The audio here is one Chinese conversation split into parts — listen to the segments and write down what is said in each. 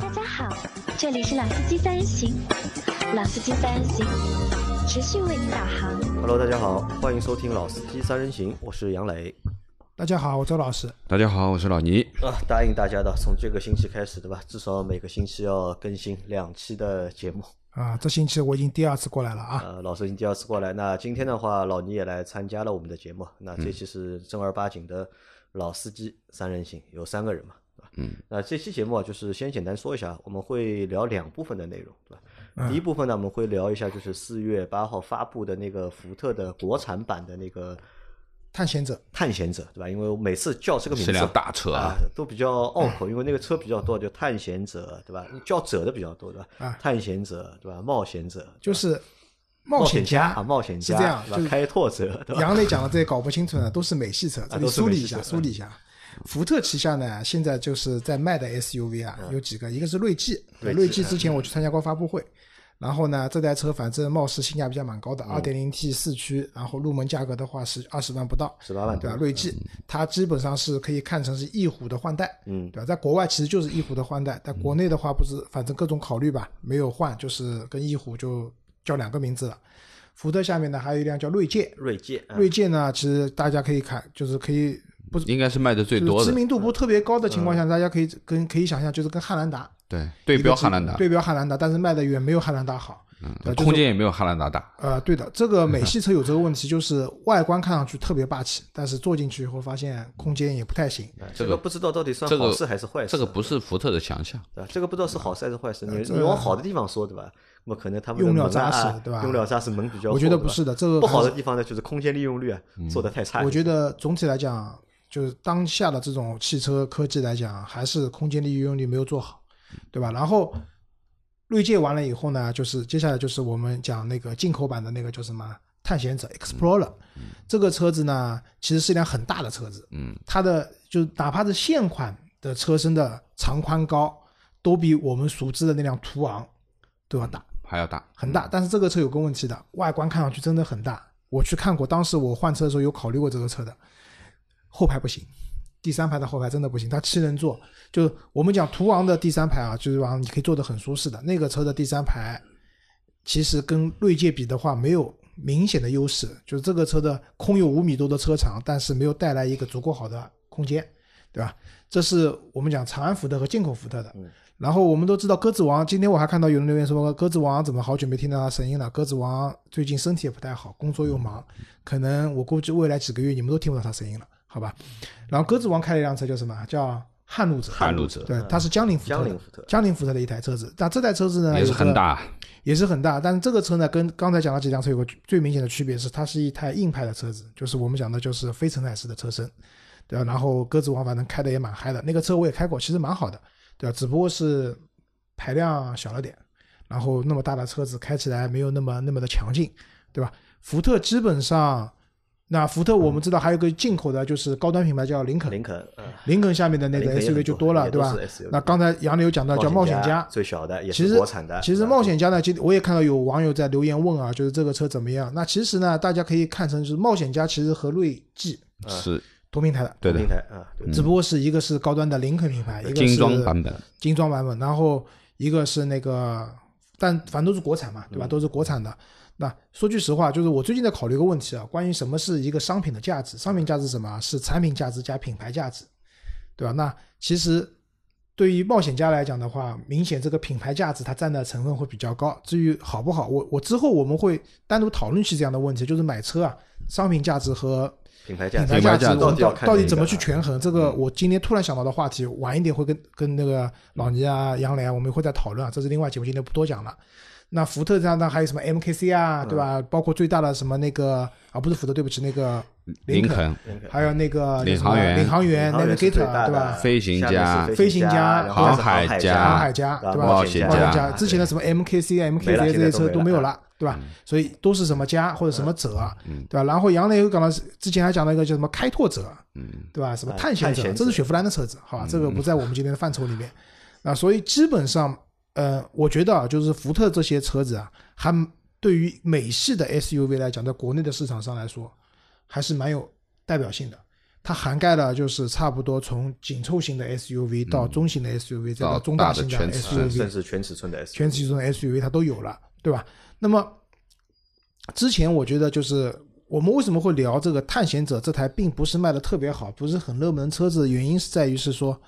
大家好，这里是老司机三人行，老司机三人行持续为您导航。Hello，大家好，欢迎收听《老司机三人行》，我是杨磊。大家好，我周老师。大家好，我是老倪。啊，答应大家的，从这个星期开始，对吧？至少每个星期要更新两期的节目。啊，这星期我已经第二次过来了啊。呃，老师已经第二次过来，那今天的话，老倪也来参加了我们的节目。那这期是正儿八经的老司机三人行，有三个人嘛，对吧？嗯。那这期节目啊，就是先简单说一下，我们会聊两部分的内容，对吧？第一部分呢，我们会聊一下，就是四月八号发布的那个福特的国产版的那个探险者，探险者，对吧？因为我每次叫这个名字是辆大车啊啊，都比较拗口，因为那个车比较多，就探险者，对吧？叫者的比较多，对吧？啊探险者，对吧？冒险者，就是冒冒险家啊，冒险家，是这样是对吧开拓者，对吧？杨磊讲的这些搞不清楚呢，都是美系车。这里梳理一下，梳理一下。福特旗下呢，现在就是在卖的 SUV 啊，有几个，一个是锐际，锐际之前我去参加过发布会，然后呢，这台车反正貌似性价比还蛮高的，二点零 T 四驱，然后入门价格的话是二十万不到，十八万对吧？锐际它基本上是可以看成是翼虎的换代，嗯对吧？在国外其实就是翼虎的换代，在国内的话不是，反正各种考虑吧，没有换，就是跟翼虎就叫两个名字了。福特下面呢还有一辆叫锐界，锐界，啊锐界呢其实大家可以看，就是可以不应该是卖的最多的知，名度不是特别高的情况下，大家可以跟可以想象，就是跟汉兰达对，对标汉兰达，对标汉兰达，但是卖的远没有汉兰达好。嗯就是空间也没有汉兰达大。呃，对的，这个美系车有这个问题，就是外观看上去特别霸气，但是坐进去以后发现空间也不太行。啊这个不知道到底算好事还是坏事，这个不是福特的强项，对吧？这个不知道是好事还是坏事，你你往好的地方说，对吧？那么可能他们的用料扎实对吧用料扎实，门比较厚，我觉得不是的，这个不好的地方呢，就是空间利用率啊做的太差。我觉得总体来讲，就是当下的这种汽车科技来讲，还是空间利用率没有做好，对吧？然后锐界完了以后呢，就是接下来就是我们讲那个进口版的那个叫什么探险者 Explorer，、这个车子呢其实是一辆很大的车子，嗯，它的就哪怕是现款的车身的长宽高，都比我们熟知的那辆途昂都要大。还要大，很大，但是这个车有个问题的，外观看上去真的很大。我去看过，当时我换车的时候有考虑过这个车的，后排不行，第三排的后排真的不行，它七人座，就我们讲途昂的第三排啊，就是往你可以坐得很舒适的，那个车的第三排，其实跟锐界比的话没有明显的优势，就是这个车的空有五米多的车长，但是没有带来一个足够好的空间，对吧？这是我们讲长安福特和进口福特的。然后我们都知道鸽子王，今天我还看到有人留言说鸽子王怎么好久没听到他声音了？鸽子王最近身体也不太好，工作又忙，可能我估计未来几个月你们都听不到他声音了，好吧？然后鸽子王开了一辆车叫什么？叫撼路者。撼路者对，它是江铃福特的，江铃福特江铃福特的一台车子。那这台车子呢，也是很大，也是很大，但是这个车呢，跟刚才讲的几辆车有个最明显的区别是，它是一台硬派的车子，就是我们讲的就是非承载式的车身，对吧？然后鸽子王反正开的也蛮嗨的，那个车我也开过，其实蛮好的，对吧？只不过是排量小了点，然后那么大的车子开起来没有那么那么的强劲，对吧？福特基本上，那福特我们知道还有个进口的，就是高端品牌叫林肯，林肯，嗯，林肯下面的那个 SUV 就多了，对吧？那刚才杨柳有讲到叫冒险家，最小的也其实是国产的。其实冒险家呢，今我也看到有网友在留言问啊，就是这个车怎么样？那其实呢，大家可以看成就是冒险家其实和锐际是。同平台的，对的。平，台啊，只不过是一个是高端的林肯品牌，一个是精装版本，精装版本，然后一个是那个，但反正都是国产嘛，对吧？嗯。都是国产的。那说句实话，就是我最近在考虑一个问题啊，关于什么是一个商品的价值？商品价值是什么啊？是产品价值加品牌价值，对吧？那其实对于冒险家来讲的话，明显这个品牌价值它占的成分会比较高。至于好不好，我我之后我们会单独讨论起这样的问题，就是买车啊，商品价值和品牌价值，品牌价值，到底要到到底怎么去权衡？这个我今天突然想到的话题，晚一点会跟跟那个老倪啊、杨磊啊，我们会再讨论啊。这是另外节目，今天不多讲了。那福特这样的还有什么 MKC 啊，对吧？包括最大的什么那个啊，不是福特，对不起，那个肯，林肯、还有那个领航员。领航员 Navigator，对吧？飞行家。飞行家航海海家航海家对吧？冒险冒险家。家。之前的什么 MKC 啊、MKZ 这些车都没有了，对吧？所以都是什么家或者什么者，对吧？然后杨磊又讲到之前还讲到一个叫什么开拓者，对吧？什么啊探险者，探险者。这是雪佛兰的车子，好吧？这个不在我们今天的范畴里面。啊，所以基本上，呃，我觉得啊，就是福特这些车子啊，还对于美系的 SUV 来讲，在国内的市场上来说，还是蛮有代表性的。它涵盖了就是差不多从紧凑型的 SUV 到中型的 SUV，再到中大型的全尺甚 SUV，至全尺寸的 SUV，全尺寸的 SUV 它都有了，对吧？那么之前我觉得就是我们为什么会聊这个探险者这台并不是卖的特别好，不是很热门车子，原因是在于是说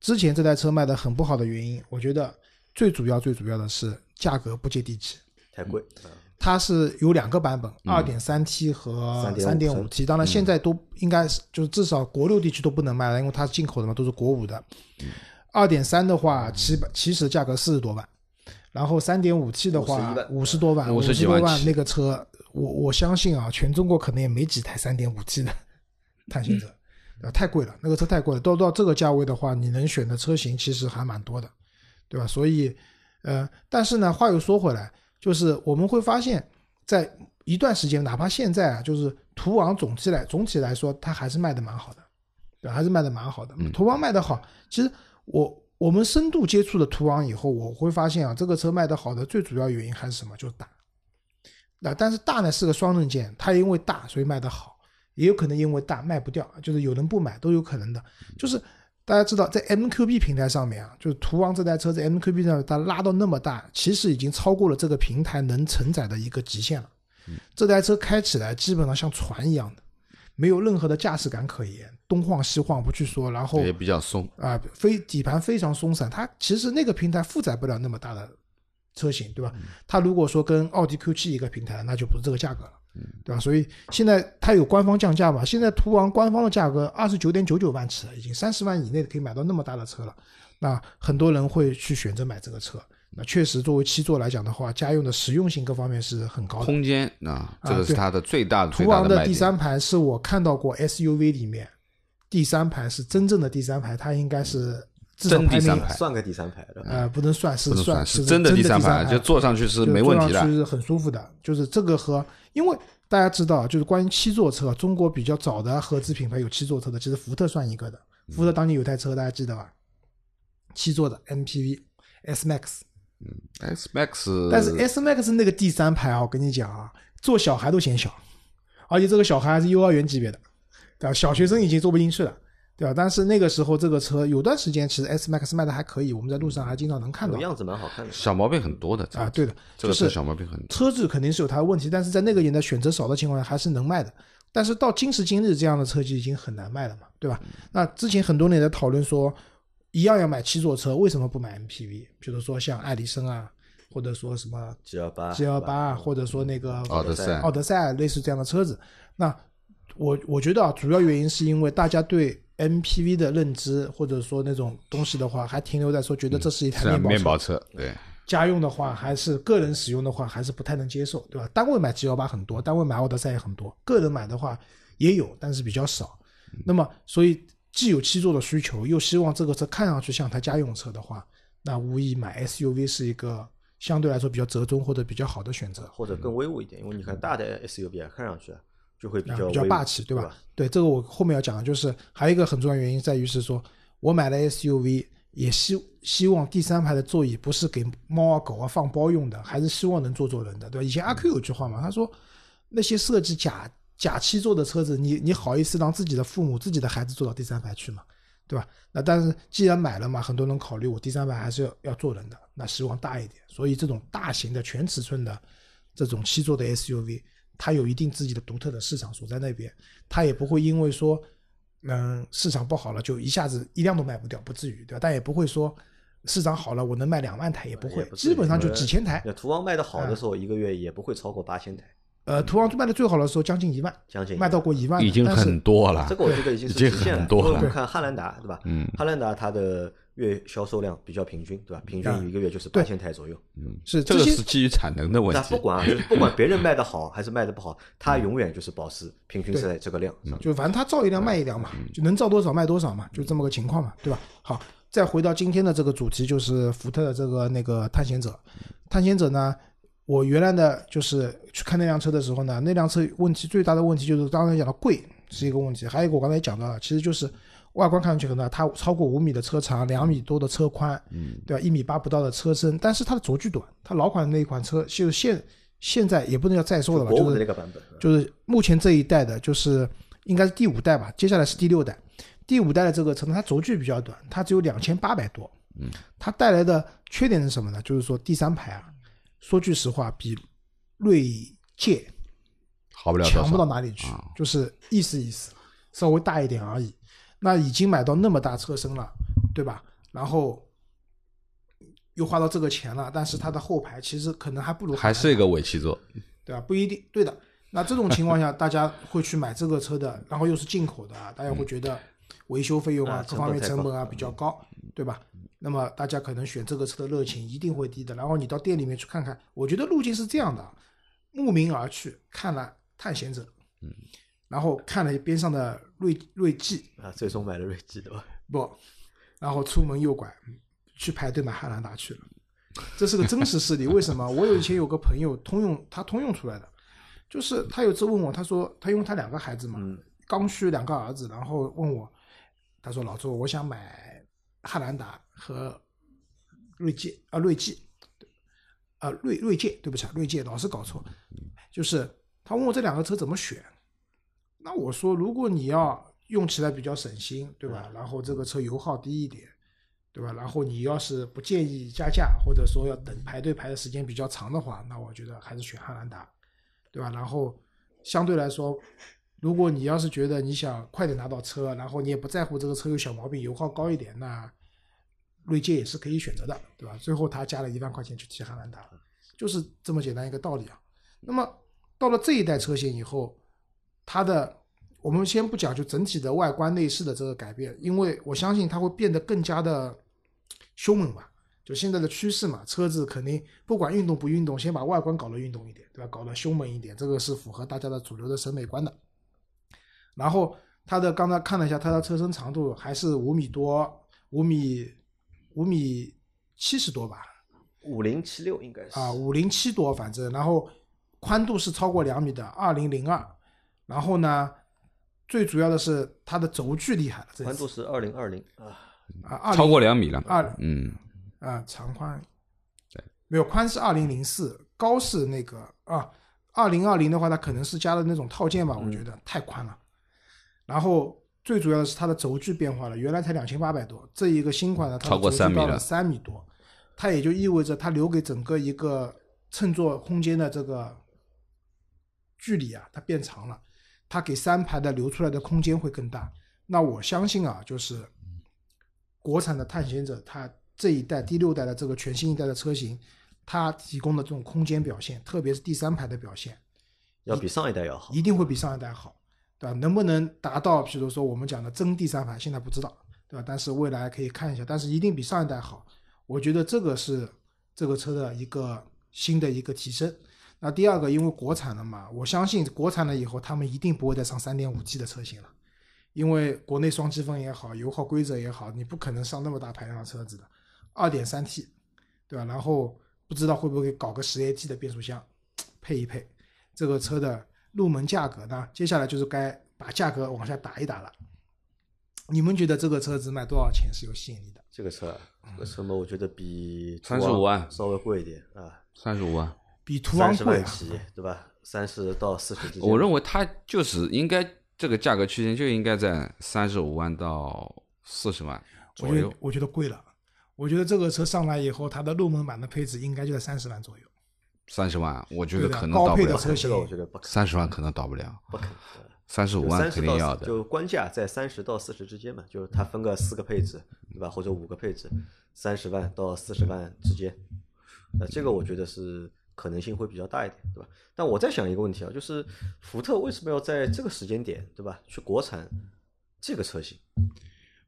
之前这台车卖的很不好的原因，我觉得最主要最主要的是价格不接地气。太贵。啊它是有两个版本，二点三 T 和三点五3.5 T。当然，现在都应该是就是至少国六地区都不能卖了，因为它是进口的嘛，都是国五的。二点三的话，起起始价格四十多万，然后三点五 T 的话51万五十多万，50十多万那个车，我我相信啊，全中国可能也没几台三点五 T 的探险者，对吧？太贵了，那个车太贵了。到到这个价位的话，你能选的车型其实还蛮多的，对吧？所以，呃，但是呢，话又说回来，就是我们会发现，在一段时间，哪怕现在啊，就是途昂总体来总体来说，它还是卖的蛮好的，对吧，还是卖的蛮好的。途昂卖的好，其实我我们深度接触了途昂以后，我会发现啊，这个车卖的好的最主要原因还是什么？就是大。那但是大呢是个双刃剑，它因为大所以卖的好，也有可能因为大卖不掉，就是有人不买都有可能的。就是大家知道，在 MQB 平台上面啊，就是途昂这台车在 MQB 上它拉到那么大，其实已经超过了这个平台能承载的一个极限了。这台车开起来基本上像船一样的，没有任何的驾驶感可言，东晃西晃不去说，然后也比较松。啊，非底盘非常松散，它其实那个平台负载不了那么大的车型，对吧？它如果说跟奥迪 Q 7一个平台，那就不是这个价格了，对吧？所以现在它有官方降价嘛？现在途昂官方的价格二十九点九九万起了，已经三十万以内可以买到那么大的车了。那很多人会去选择买这个车。那确实，作为七座来讲的话，家用的实用性各方面是很高的。空间啊，这个是它的最大的最途昂的。第三排是我看到过 SUV 里面第三排是真正的第三排，它应该是至少排名真第三排算个第三排的，呃，不能算是算是真的第第三排，就坐上去是没问题的。坐上去是很舒服的。就是这个和，因为大家知道，就是关于七座车，中国比较早的合资品牌有七座车的，其实福特算一个的。福特当年有台车，大家记得吧？七座的 MPV S Max，SMAX 但是 S Max 那个第三排啊，我跟你讲啊，坐小孩都嫌小，而且这个小孩还是幼儿园级别的，对吧？小学生已经坐不进去了，对吧？但是那个时候这个车有段时间其实 S Max 卖的还可以，我们在路上还经常能看到样子蛮好看的。小毛病很多的啊。对的，这个车就是小毛病很多。车子肯定是有它的问题，但是在那个年代选择少的情况下还是能卖的。但是到今时今日，这样的车就已经很难卖了嘛，对吧？那之前很多人也在讨论说，一样要买七座车，为什么不买 MPV？比如说像爱迪生啊，或者说什么 G 幺八 G 幺八啊，或者说那个奥德赛奥德赛类似这样的车子。那我我觉得啊，主要原因是因为大家对 MPV 的认知，或者说那种东西的话，还停留在说觉得这是一台面包车。面包车，对，家用的话，还是个人使用的话，还是不太能接受，对吧？单位买 G 幺八很多，单位买奥德赛也很多，个人买的话也有，但是比较少。那么，所以既有七座的需求，又希望这个车看上去像台家用车的话，那无疑买 SUV 是一个相对来说比较折中或者比较好的选择。或者更威武一点，因为你看大的 SUV 啊，看上去啊就会比啊，较比较霸气，对对吧？？对，这个我后面要讲的就是还有一个很重要原因在于是说，我买了 SUV，也希希望第三排的座椅不是给猫啊狗啊放包用的，还是希望能坐坐人的，对吧？以前阿 Q 有句话嘛，他说那些设计假假七座的车子，你你好意思让自己的父母、自己的孩子坐到第三排去吗？对吧？那但是既然买了嘛，很多人考虑我第三排还是要要坐人的，那希望大一点。所以这种大型的全尺寸的这种七座的 SUV，它有一定自己的独特的市场所在那边，它也不会因为说，嗯，市场不好了就一下子一辆都卖不掉，不至于，对吧？但也不会说市场好了我能卖两万台，也不会，不基本上就几千台。那途昂卖的好的时候，一个月也不会超过八千台，呃，途昂卖的最好的时候将近一万，将近卖到过一万，已经很多了这。个我觉得已经是已经极限了。很多了看汉兰达，对吧？嗯，汉兰达它的月销售量比较平均，对吧？平均一个月就是对八千台左右。嗯是这个是基于产能的问题那不。管啊，就是不管别人卖的好还是卖的不好，它永远就是保持平均是在这个量上。就反正它造一辆卖一辆嘛，嗯就能造多少卖多少嘛，就这么个情况嘛，对吧？好，再回到今天的这个主题，就是福特的这个那个探险者。探险者呢，我原来的就是去看那辆车的时候呢，那辆车问题最大的问题就是刚才讲的贵是一个问题，还有一个我刚才也讲到了，其实就是外观看上去很大，它超过五米的车长，两米多的车宽，嗯，对吧？一米八不到的车身，但是它的轴距短，它老款的那一款车就是现现在也不能叫在售了吧，就是那个版本，就是目前这一代的，就是应该是第五代吧，接下来是第六代。第五代的这个车呢，它轴距比较短，它只有两千八百多。嗯，它带来的缺点是什么呢？就是说第三排啊，说句实话，比锐界好不了强不到。哪里去啊，就是意思意思，稍微大一点而已。那已经买到那么大车身了，对吧？然后又花到这个钱了，但是它的后排其实可能还不如还是一个尾气座，对吧？不一定对的。那这种情况下，大家会去买这个车的，然后又是进口的啊，大家会觉得维修费用啊、啊各方面成本啊比较高，对吧？那么大家可能选这个车的热情一定会低的。然后你到店里面去看看，我觉得路径是这样的：慕名而去，看了探险者，嗯，然后看了边上的锐锐际，啊，最终买了锐际的吧？不，然后出门右拐，去排队买汉兰达去了。这是个真实事例。为什么？我有以前有个朋友通用，他通用出来的，就是他有次问我，他说他因为他两个孩子嘛，嗯刚需两个儿子，然后问我，他说老周，我想买汉兰达和锐界啊锐际，啊锐锐界，对不起啊，锐界老是搞错，就是他问我这两个车怎么选，那我说如果你要用起来比较省心，对吧？然后这个车油耗低一点，对吧？然后你要是不介意加价，或者说要等排队排的时间比较长的话，那我觉得还是选汉兰达，对吧？然后相对来说，如果你要是觉得你想快点拿到车，然后你也不在乎这个车有小毛病，油耗高一点，那锐界也是可以选择的，对吧？最后他加了一万块钱去提汉兰达，就是这么简单一个道理啊。那么到了这一代车型以后，它的我们先不讲就整体的外观内饰的这个改变，因为我相信它会变得更加的凶猛吧。就现在的趋势嘛，车子肯定不管运动不运动，先把外观搞得运动一点，对吧？搞得凶猛一点，这个是符合大家的主流的审美观的。然后它的刚才看了一下，它的车身长度还是五米多，五米五米七十多吧，五零七六应该是啊，五零七多，反正，然后宽度是超过两米的，二零零二，然后呢，最主要的是它的轴距厉害了，宽度是二零二零啊，啊，超过两米了。二嗯，啊长宽对没有宽是二零零四，高是那个啊二零二零的话，它可能是加了那种套件吧，我觉得太宽了。然后最主要的是它的轴距变化了，原来才两千八百多，这一个新款呢，它超过3米了三米多，它也就意味着它留给整个一个乘坐空间的这个距离啊，它变长了，它给三排的留出来的空间会更大。那我相信啊，就是国产的探险者，它这一代第六代的这个全新一代的车型，它提供的这种空间表现，特别是第三排的表现，要比上一代要好。一定会比上一代好，对吧？能不能达到，比如说我们讲的真第三排，现在不知道，对吧？但是未来可以看一下，但是一定比上一代好。我觉得这个是这个车的一个新的一个提升。那第二个，因为国产了嘛，我相信国产了以后，他们一定不会再上三点五 T 的车型了，因为国内双积分也好，油耗规则也好，你不可能上那么大排量的车子的二点三 T，对吧？然后不知道会不会搞个 10AT 的变速箱配一配，这个车的入门价格呢，接下来就是该把价格往下打一打了。你们觉得这个车子卖多少钱是有吸引力的？这个车啊，这个车嘛，我觉得比三十五万稍微贵一点啊，三十五万。比途昂贵啊！对吧？三十到四十之间。我认为它就是应该这个价格区间就应该在三十五万到四十万左右我觉得。我觉得贵了。我觉得这个车上来以后，它的入门版的配置应该就在三十万左右。三十万，我觉得可能到不了高配的。车这个我觉得不可三十万可能到不了，不可能。三十五万肯定要的。就官价在三十到四十之间嘛，就是它分个四个配置，对吧？或者五个配置，三十万到四十万之间。那这个我觉得是可能性会比较大一点，对吧？但我在想一个问题啊，就是福特为什么要在这个时间点，对吧，去国产这个车型？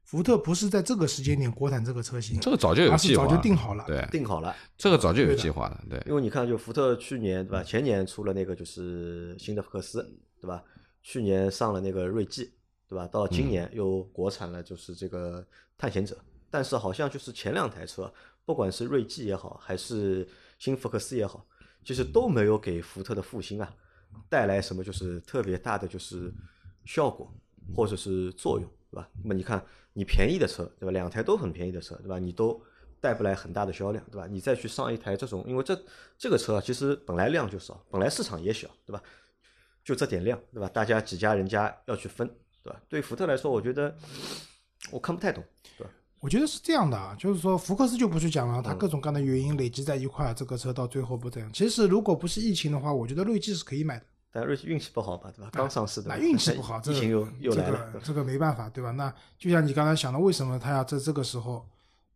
福特不是在这个时间点国产这个车型，这个早就有计划，早就定好了。对，定好了，这个早就有计划了，对。因为你看，就福特去年对吧，前年出了那个就是新的福克斯，对吧？去年上了那个锐际，对吧？到今年又国产了就是这个探险者，但是好像就是前两台车，不管是锐际也好，还是新福克斯也好，其实都没有给福特的复兴啊带来什么就是特别大的就是效果或者是作用，对吧？那么你看，你便宜的车，对吧？两台都很便宜的车，对吧？你都带不来很大的销量，对吧？你再去上一台这种，因为这这个车啊，其实本来量就少，本来市场也小，对吧？就这点量，对吧？大家几家人家要去分，对吧？对福特来说，我觉得我看不太懂，对吧？我觉得是这样的啊，就是说福克斯就不去讲了，嗯它各种各样的原因累积在一块儿，这个车到最后不这样。其实如果不是疫情的话，我觉得锐际是可以买的。但锐际运气不好吧，对吧？刚上市的，那运气不好，这个疫情又又这来了，个这个没办法，对吧？那就像你刚才想的，为什么他要在这个时候？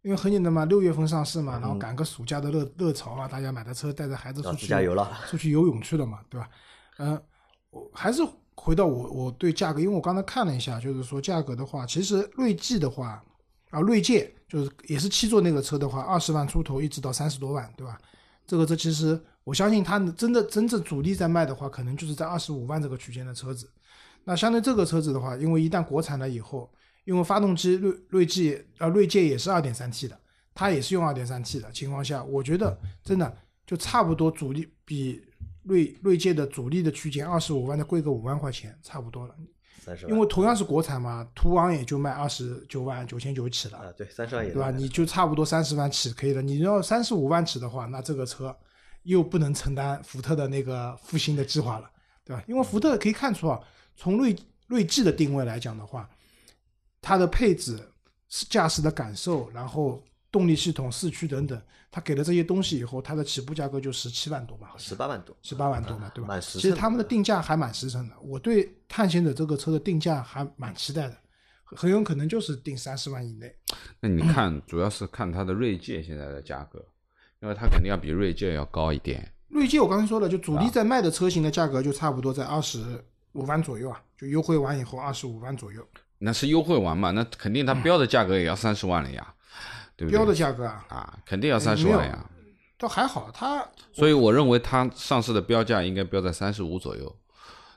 因为很简单嘛，六月份上市嘛，然后赶个暑假的热热潮嘛，大家买的车带着孩子出去加油了，出去游泳去了嘛，对吧？嗯、我还是回到我我对价格，因为我刚才看了一下，就是说价格的话，其实锐际的话啊，锐界就是也是七座那个车的话，二十万出头一直到三十多万，对吧？这个车其实我相信它真的真正主力在卖的话，可能就是在二十五万这个区间的车子。那相对这个车子的话，因为一旦国产了以后，因为发动机锐锐际呃锐界也是二点三 T 的，它也是用二点三 T 的情况下，我觉得真的就差不多主力比锐锐界的主力的区间二十五万的贵个五万块钱差不多了。三十万，因为同样是国产嘛，途昂也就卖二十九万九千九起了，啊，对，三十万也对吧？你就差不多三十万起可以了。你要三十五万起的话，那这个车又不能承担福特的那个复兴的计划了，对吧？因为福特可以看出啊，从锐锐际的定位来讲的话，它的配置、驾驶的感受，然后动力系统、四驱等等，它给了这些东西以后，它的起步价格就十七万多吧，十八万多，十八万多嘛，对吧？其实他们的定价还蛮实诚的，我对探险者这个车的定价还蛮期待的，很很有可能就是定三十万以内。那你看，主要是看它的锐界现在的价格，因为它肯定要比锐界要高一点。锐界我刚才说了，就主力在卖的车型的价格就差不多在二十五万左右啊，就优惠完以后二十五万左右，那是优惠完嘛？那肯定它标的价格也要三十万了呀，对不对？标的价格啊，啊，肯定要三十万呀。倒还好，它所以我认为它上市的标价应该标在三十五左右，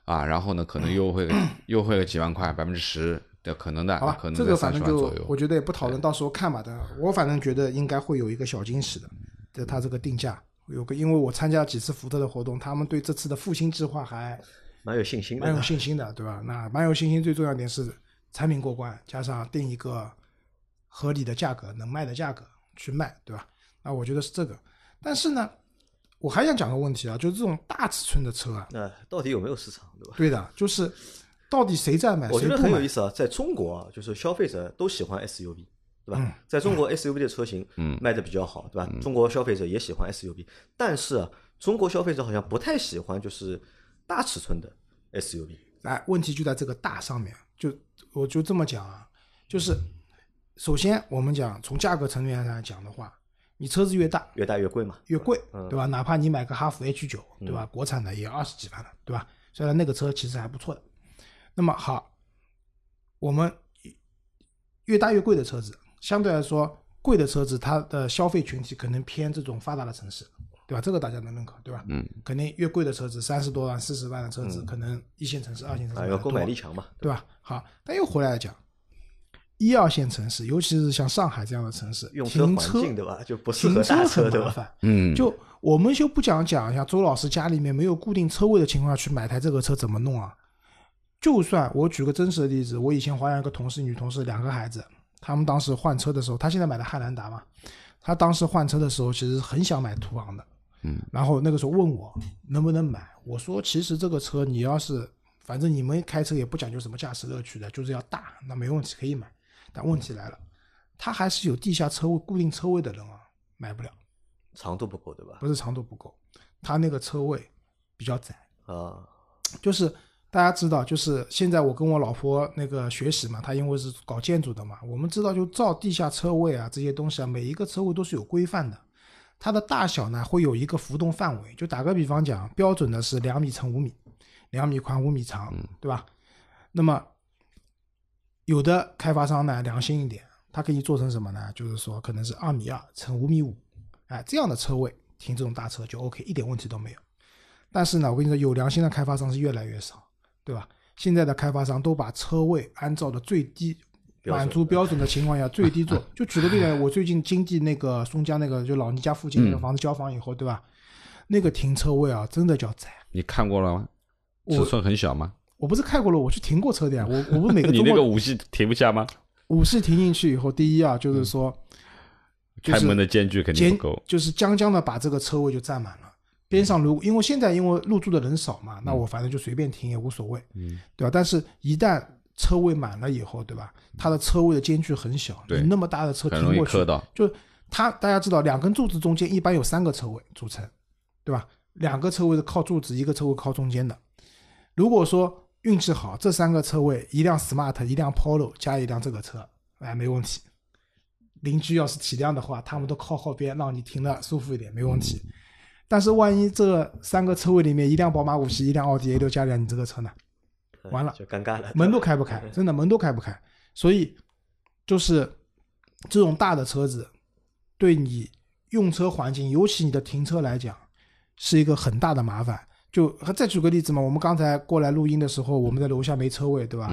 啊，然后呢，可能优惠优惠个几万块，百分之十的可能的，好吧可，能这个反正就十万左右。我觉得也不讨论，到时候看吧的。我反正觉得应该会有一个小惊喜的，在它这个定价有个，因为我参加几次福特的活动，他们对这次的复兴计划还蛮有信心的，蛮有信心的，对吧？那蛮有信心，最重要一点是产品过关，加上定一个合理的价格，能卖的价格去卖，对吧？那我觉得是这个。但是呢，我还想讲个问题啊，就是这种大尺寸的车啊，那到底有没有市场，对吧？对的，就是到底谁在买，我觉得很有意思啊，在中国啊，就是消费者都喜欢 SUV，对吧？在中国 SUV 的车型嗯卖的比较好，对吧？中国消费者也喜欢 SUV，但是啊，中国消费者好像不太喜欢就是大尺寸的 SUV。哎，问题就在这个大上面，就我就这么讲啊，就是首先我们讲从价格层面上来讲的话，你车子越大越大越贵嘛，越贵，嗯对吧？哪怕你买个哈弗 H 九，对吧？国产的也要二十几万了，对吧？虽然那个车其实还不错的。那么好，我们越大越贵的车子，相对来说贵的车子，它的消费群体可能偏这种发达的城市，对吧？这个大家能认可，对吧？嗯，肯定越贵的车子，三十多万、四十万的车子，可能一线城市、二线城市啊，要购买力强嘛，对吧？好，但又回来讲，一二线城市，尤其是像上海这样的城市，用车环停车境对吧，就不适合停车大车对吧？很麻烦。嗯，就我们就不讲讲一下周老师家里面没有固定车位的情况下去买台这个车怎么弄啊？就算我举个真实的例子，我以前华阳一个同事，女同事两个孩子，他们当时换车的时候，他现在买的汉兰达嘛，他当时换车的时候其实很想买途昂的，嗯，然后那个时候问我能不能买，我说其实这个车你要是反正你们开车也不讲究什么驾驶乐趣的，就是要大，那没问题可以买，但问题来了，他还是有地下车位固定车位的人啊，买不了。长度不够对吧？不是长度不够，它那个车位比较窄。啊，就是大家知道，就是现在我跟我老婆那个学习嘛，她因为是搞建筑的嘛，我们知道就造地下车位啊这些东西啊，每一个车位都是有规范的，它的大小呢会有一个浮动范围。就打个比方讲，标准的是两米乘五米，两米宽五米长，对吧？那么有的开发商呢良心一点，它可以做成什么呢？就是说可能是二米二乘五米五，哎，这样的车位停这种大车就 OK，一点问题都没有。但是呢，我跟你说，有良心的开发商是越来越少，对吧？现在的开发商都把车位按照的最低满足标准的情况下最低做。就举个例子，我最近经济那个松江那个就老倪家附近那个嗯房子交房以后，对吧？那个停车位啊，真的叫窄。你看过了吗？尺寸很小吗？我不是开过了，我去停过车的呀。我 我不是每个你那个五系停不下吗？五系停进去以后，第一啊，就是说，就是开门的间距肯定不够。就是将将的把这个车位就占满了。边上如果因为现在因为入住的人少嘛，那我反正就随便停也无所谓，嗯，对吧？但是一旦车位满了以后，对吧？它的车位的间距很小，你那么大的车停过去。就它大家知道，两根柱子中间一般有三个车位组成，对吧？两个车位是靠柱子，一个车位靠中间的。如果说运气好，这三个车位一辆 smart，一辆 polo 加一辆这个车，哎，没问题。邻居要是体谅的话，他们都靠后边，让你停的舒服一点，没问题。但是万一这三个车位里面一辆宝马五系，一辆奥迪 A 六加一辆你这个车呢？完了就尴尬了，门都开不开，真的门都开不开。所以就是这种大的车子，对你用车环境，尤其你的停车来讲，是一个很大的麻烦。就再举个例子嘛，我们刚才过来录音的时候，我们在楼下没车位，对吧？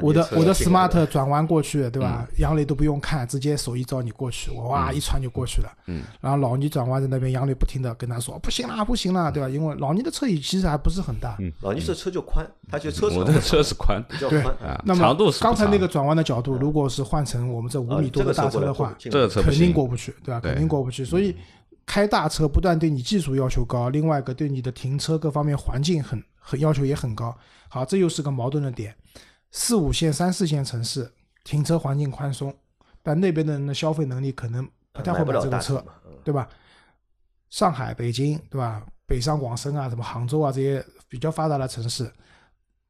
我的我的 smart 转弯过去，对吧？杨磊都不用看，直接手一招你过去，我哇一穿就过去了。嗯，然后老倪转弯在那边，杨磊不停的跟他说不行啦，不行啦，对吧？因为老倪的车椅其实还不是很大。嗯老倪这车就宽，他觉得车长我的车是宽对比较宽啊，那么长度是刚才那个转弯的角度，如果是换成我们这五米多的大车的话，这个车肯定。过不去，对吧？肯定过不去。所以开大车不但对你技术要求高，另外一个对你的停车各方面环境很很要求也很高。好，这又是个矛盾的点。四五线、三四线城市停车环境宽松，但那边的人的消费能力可能不太会买这个车，对吧？上海、北京，对吧？北上广深啊，什么杭州啊这些比较发达的城市，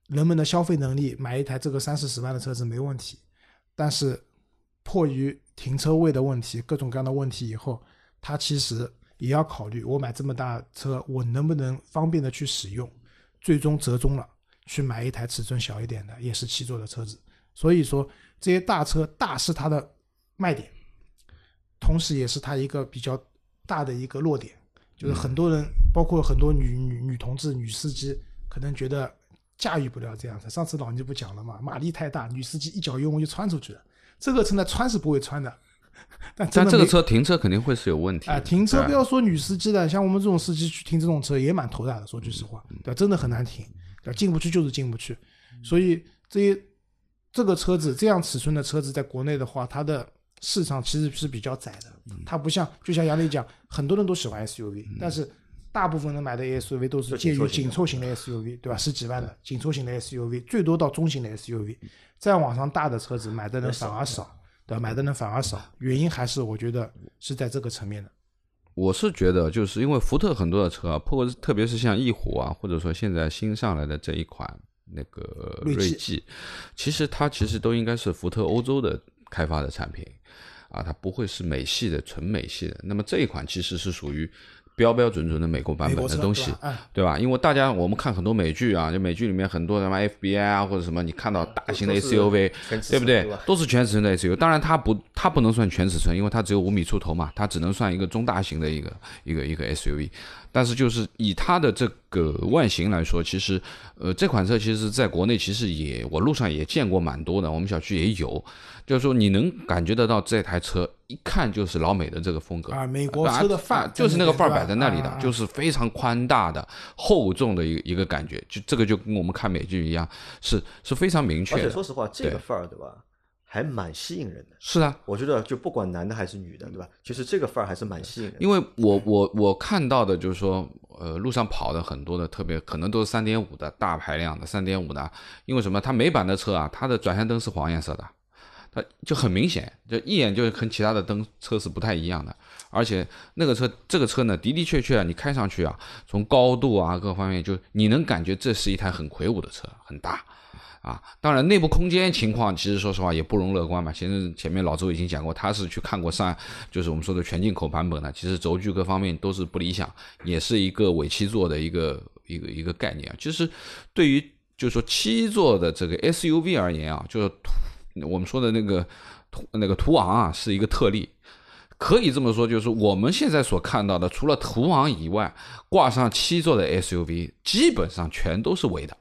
人们的消费能力买一台这个三四十万的车子没问题，但是迫于停车位的问题、各种各样的问题以后，他其实也要考虑，我买这么大车，我能不能方便的去使用？最终折中了，去买一台尺寸小一点的，也是七座的车子。所以说，这些大车大是它的卖点，同时也是它一个比较大的一个弱点，就是很多人，包括很多女女女同志、女司机，可能觉得驾驭不了这样子。上次老倪不讲了嘛，马力太大，女司机一脚油门就窜出去了。这个车呢，穿是不会穿的，但这个车停车肯定会是有问题的。啊，停车不要说女司机的，像我们这种司机去停这种车也蛮头大的，说句实话，嗯对吧，真的很难停，对吧，进不去就是进不去。所以这些这个车子这样尺寸的车子，在国内的话，它的市场其实是比较窄的，嗯它不像就像杨磊讲，很多人都喜欢 SUV，但是大部分人买的 SUV 都是介于紧凑型的紧凑型的 SUV，对吧？十几万的紧凑型的 SUV，最多到中型的 SUV，再往上大的车子买的人反而少，对吧？买的人反而少，原因还是我觉得是在这个层面的。我是觉得，就是因为福特很多的车啊，包括特别是像翼虎啊，或者说现在新上来的这一款那个锐际锐际，其实它其实都应该是福特欧洲的开发的产品啊，它不会是美系的纯美系的。那么这一款其实是属于标标准准的美国版本的东西对吧？因为大家我们看很多美剧啊，就美剧里面很多什么 FBI 啊或者什么，你看到大型的 SUV，对不对？都是全尺寸的 SUV，当然它不，它不能算全尺寸，因为它只有五米出头嘛，它只能算一个中大型的一个一个一个 SUV。但是就是以它的这个外形来说，其实呃这款车其实在国内其实也我路上也见过蛮多的，我们小区也有，就是说你能感觉得到这台车一看就是老美的这个风格啊，美国车的范儿啊就是那个范儿摆在那里的，啊就是非常宽大的、厚重的一个一个感觉，就这个就跟我们看美剧一样，是是非常明确的。而且说实话，这个范儿对吧，还蛮吸引人的。是啊，我觉得就不管男的还是女的，对吧？其实这个范儿还是蛮吸引人的。因为我我我看到的就是说，呃，路上跑的很多的，特别可能都是三点五的大排量的三点五的，因为什么？它美版的车啊，它的转向灯是黄颜色的，它就很明显，就一眼就跟其他的灯车是不太一样的。而且那个车，这个车呢，的的确确啊，你开上去啊，从高度啊各方面，就你能感觉这是一台很魁梧的车，很大。啊，当然内部空间情况其实说实话也不容乐观嘛。其实前面老周已经讲过，他是去看过上，就是我们说的全进口版本的，其实轴距各方面都是不理想，也是一个伪七座的一个一个一个概念啊。其实对于就是说七座的这个 SUV 而言啊，就是我们说的那个途那个途昂啊，是一个特例。可以这么说，就是我们现在所看到的，除了途昂以外，挂上七座的 SUV，基本上全都是伪的。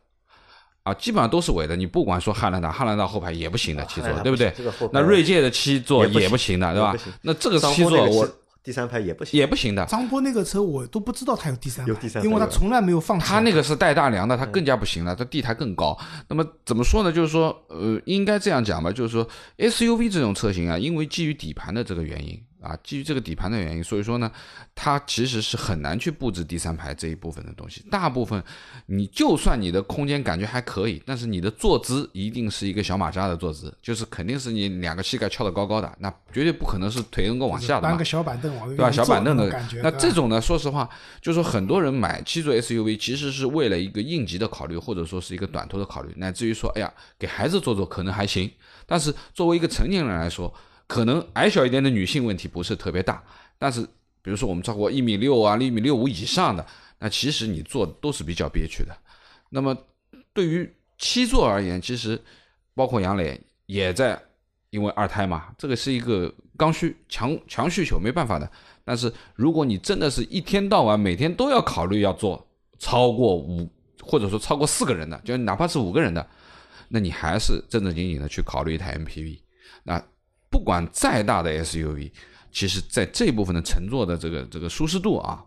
啊，基本上都是伪的。你不管说汉兰达，汉兰达后排也不行的七座，对不对那锐界的七座也不行的，对吧？那这个七座我第三排也不行，也不行的。张波那个车我都不知道他有第三排，有第三排因为他从来没有放弃。它那个是带大梁的，他更加不行了，他地台更高。那么怎么说呢？就是说，呃，应该这样讲吧，就是说 SUV 这种车型啊，因为基于底盘的这个原因啊，基于这个底盘的原因，所以说呢，它其实是很难去布置第三排这一部分的东西。大部分你就算你的空间感觉还可以，但是你的坐姿一定是一个小马扎的坐姿，就是肯定是你两个膝盖翘得高高的，那绝对不可能是腿能够往下的嘛搬个。小板凳往对吧？小板凳的感觉。那这种呢，说实话，就是说很多人买七座 SUV，其实是为了一个应急的考虑，或者说是一个短途的考虑，乃至于说，哎呀，给孩子坐坐可能还行，但是作为一个成年人来说，可能矮小一点的女性问题不是特别大，但是比如说我们超过一米六啊、一米六五以上的，那其实你坐都是比较憋屈的。那么对于七座而言，其实包括杨磊也在，因为二胎嘛，这个是一个刚需强强需求，没办法的。但是如果你真的是一天到晚每天都要考虑要坐超过五或者说超过四个人的，就哪怕是五个人的，那你还是正正经经的去考虑一台 MPV。那不管再大的 SUV，其实在这部分的乘坐的这个这个舒适度啊，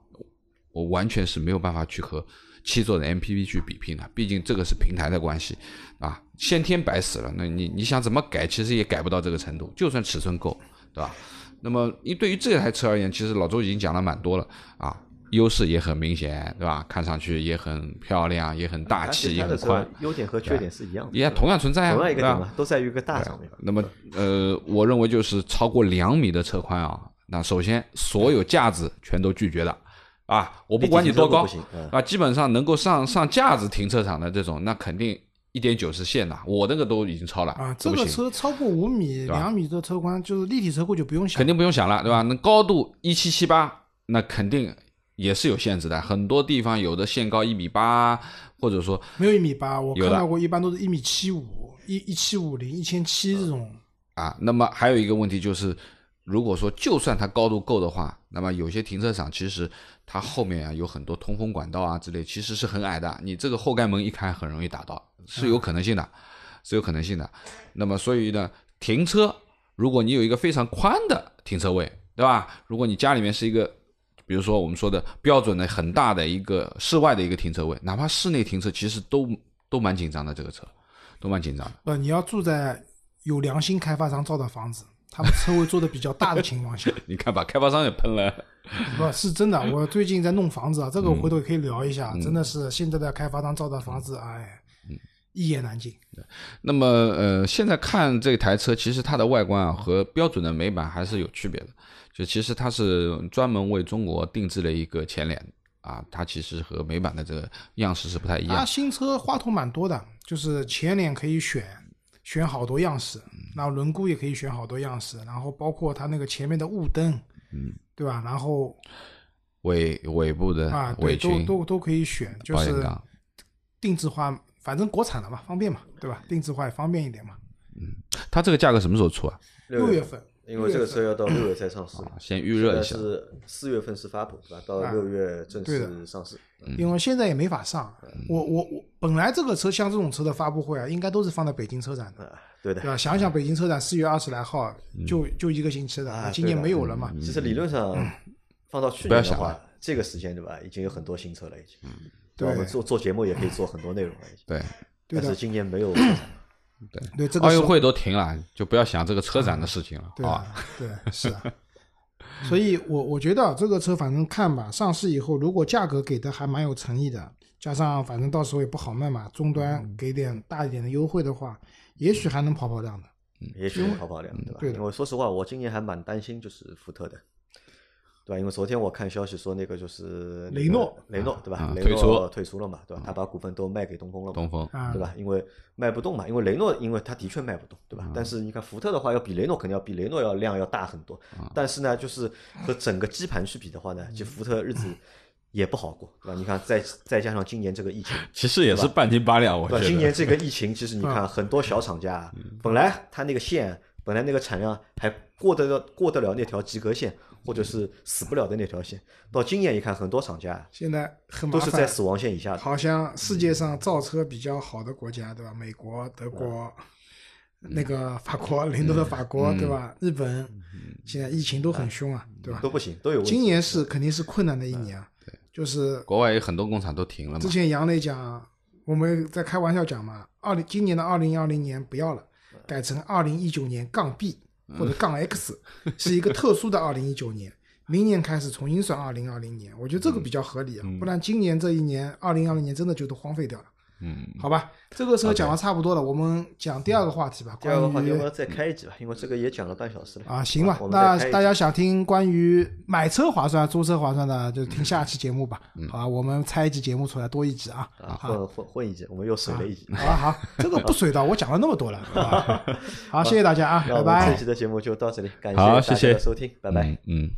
我完全是没有办法去和七座的 MPV 去比拼的。毕竟这个是平台的关系啊，先天白死了，那你你想怎么改，其实也改不到这个程度。就算尺寸够，对吧？那么，因对于这台车而言，其实老周已经讲了蛮多了啊，优势也很明显，对吧？看上去也很漂亮，也很大气，也很宽，优点和缺点是一样的，也同样存在啊，同样一个都在于一个大上面。那么，呃，我认为就是超过两米的车宽啊，那首先所有架子全都拒绝的啊，我不管你多高啊，基本上能够上上架子停车场的这种，那肯定一点九是限的，我那个都已经超了啊，这个车超过五米、两米的车宽，就是立体车库就不用想，肯定不用想了，对吧？那高度一七七八，那肯定也是有限制的，很多地方有的限高一米八，或者说没有一米八，我看到过，一般都是一米七五、一一七五零、一千七这种。啊，那么还有一个问题就是，如果说就算它高度够的话，那么有些停车场其实它后面啊有很多通风管道啊之类，其实是很矮的，你这个后盖门一开很容易打到，是有可能性的，是有可能性的。那么所以呢，停车如果你有一个非常宽的停车位，对吧？如果你家里面是一个。比如说我们说的标准的很大的一个室外的一个停车位，哪怕室内停车，其实都都蛮紧张的，这个车都蛮紧张的。呃，你要住在有良心开发商造的房子，他们车位做的比较大的情况下，你看把开发商也喷了。不是真的。我最近在弄房子啊，这个我回头也可以聊一下。真的是现在的开发商造的房子，哎，嗯一言难尽。那么呃，现在看这台车，其实它的外观啊和标准的美版还是有区别的。就其实它是专门为中国定制了一个前脸啊，它其实和美版的这个样式是不太一样它。新车花头蛮多的，就是前脸可以选，选好多样式，嗯然后轮毂也可以选好多样式，然后包括它那个前面的雾灯，嗯，对吧？然后尾尾部的啊，对，都都都可以选，就是定制化，反正国产的嘛，方便嘛，对吧？定制化也方便一点嘛。嗯它这个价格什么时候出啊？六月份，因为这个车要到六月才上市，啊先预热一下是四月份是发布，对吧？到六月正式上市。因为现在也没法上。我我我本来这个车像这种车的发布会啊，应该都是放在北京车展的，啊，对的对。吧？想想北京车展四月二十来号，就就一个星期的，啊今年没有了嘛。其实理论上放到去不要年的话想了，这个时间对吧，已经有很多新车了，已经。对我们做做节目也可以做很多内容了，已经。对，对但是，今年没有 对。对这个奥运会都停了，就不要想这个车展的事情了对啊。啊，对，是啊。所以我我觉得这个车反正看吧，上市以后如果价格给的还蛮有诚意的，加上反正到时候也不好卖嘛，终端给点大一点的优惠的话，也许还能跑跑量的。也许能跑跑量，对对的因为说实话，我今年还蛮担心就是福特的，对吧？因为昨天我看消息说那个就是那个雷诺，雷诺对吧啊？雷退出诺退出了嘛，对吧？他把股份都卖给东风了嘛，东风啊对吧？因为卖不动嘛，因为雷诺因为他的确卖不动，对吧？但是你看福特的话，要比雷诺肯定要比雷诺要量要大很多，但是呢，就是和整个基盘去比的话呢，其实福特日子也不好过，对吧？你看再再加上今年这个疫情，其实也是半斤八两，我对吧？觉得。今年这个 疫情，其实你看很多小厂家，本来他那个线，本来那个产量还过得了过得了那条及格线，或者是死不了的那条线，到今年一看，很多厂家现在很都是在死亡线以下的。好像世界上造车比较好的国家，对吧？美国、德国，那个法国，雷诺的法国，对吧？日本现在疫情都很凶啊，对吧？都不行，都有问题。今年是肯定是困难的一年啊，就是国外有很多工厂都停了嘛之。前杨磊讲，我们在开玩笑讲嘛，二零今年的二零二零年不要了，改成二零一九年杠 B，或者杠 X，是一个特殊的二零一九年。明年开始重新算二零二零年，我觉得这个比较合理啊，不然今年这一年二零二零年真的就都荒废掉了。嗯，好吧，这个时候讲的差不多了，我们讲第二个话题吧。第二个话题我们再开一集吧，因为这个也讲了半小时了啊，行吧那大家想听关于买车划算、租车划算的，就听下期节目吧。好吧，我们拆一集节目出来，多一集啊。啊，混混混一集，我们又水了一集。好好，这个不水的，我讲了那么多了，好吧？好，谢谢大家啊，拜拜们这。期的节目就到这里，感谢，大谢谢家的收听，拜拜。嗯。嗯